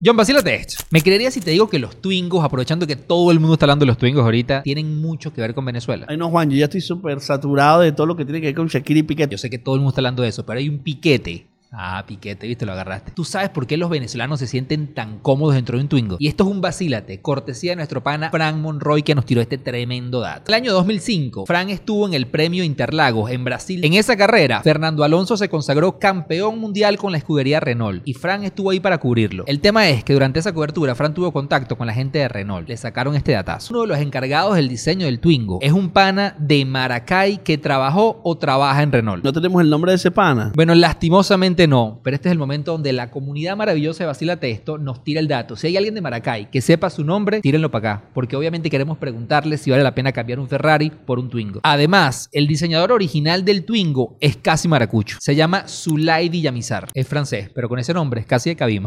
John, vacílate esto. Me creería si te digo que los Twingos, aprovechando que todo el mundo está hablando de los Twingos ahorita, tienen mucho que ver con Venezuela. Ay, no, Juan, yo ya estoy súper saturado de todo lo que tiene que ver con Shakira y Piqué. Yo sé que todo el mundo está hablando de eso, pero hay un piquete Ah, piquete, viste, lo agarraste. Tú sabes por qué los venezolanos se sienten tan cómodos dentro de un Twingo. Y esto es un vacílate, cortesía de nuestro pana Frank Monroy que nos tiró este tremendo dato. El año 2005, Frank estuvo en el premio Interlagos en Brasil. En esa carrera, Fernando Alonso se consagró campeón mundial con la escudería Renault y Frank estuvo ahí para cubrirlo. El tema es que durante esa cobertura, Frank tuvo contacto con la gente de Renault. Le sacaron este datazo. Uno de los encargados del diseño del Twingo es un pana de Maracay que trabajó o trabaja en Renault. ¿No tenemos el nombre de ese pana? Bueno, lastimosamente no, pero este es el momento donde la comunidad maravillosa de Basila Testo nos tira el dato. Si hay alguien de Maracay que sepa su nombre, tírenlo para acá, porque obviamente queremos preguntarle si vale la pena cambiar un Ferrari por un Twingo. Además, el diseñador original del Twingo es casi maracucho. Se llama Zulay Villamizar. Es francés, pero con ese nombre es casi de Cabima.